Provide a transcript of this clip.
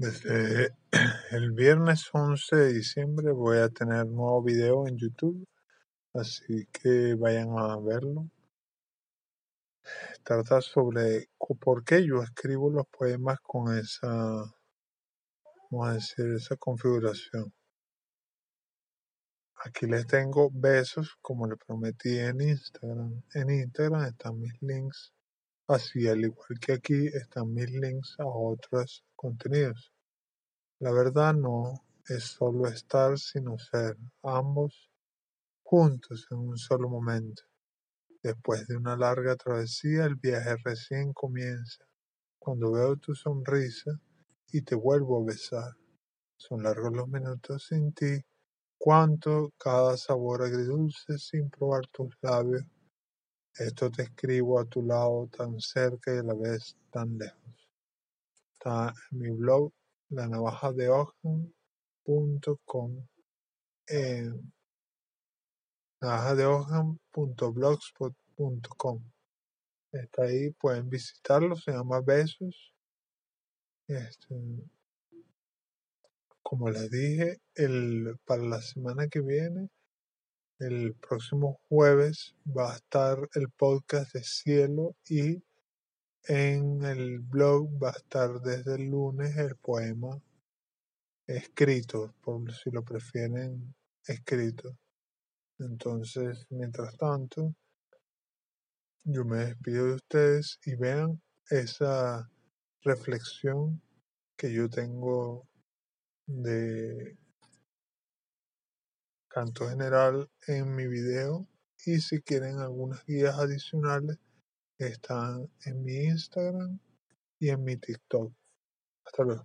Desde el viernes 11 de diciembre voy a tener nuevo video en YouTube, así que vayan a verlo. Trata sobre por qué yo escribo los poemas con esa, vamos a decir, esa configuración. Aquí les tengo besos, como les prometí en Instagram. En Instagram están mis links Así, al igual que aquí, están mis links a otros contenidos. La verdad no es solo estar, sino ser ambos juntos en un solo momento. Después de una larga travesía, el viaje recién comienza. Cuando veo tu sonrisa y te vuelvo a besar. Son largos los minutos sin ti. Cuánto cada sabor agridulce sin probar tus labios esto te escribo a tu lado tan cerca y a la vez tan lejos. Está en mi blog la navaja de Ojan.com en navajadeojan.blogspot.com Está ahí, pueden visitarlo, se llama Besos. Este, como les dije, el, para la semana que viene el próximo jueves va a estar el podcast de Cielo y en el blog va a estar desde el lunes el poema escrito, por si lo prefieren escrito. Entonces, mientras tanto, yo me despido de ustedes y vean esa reflexión que yo tengo de canto general en mi video y si quieren algunas guías adicionales están en mi Instagram y en mi TikTok. Hasta luego.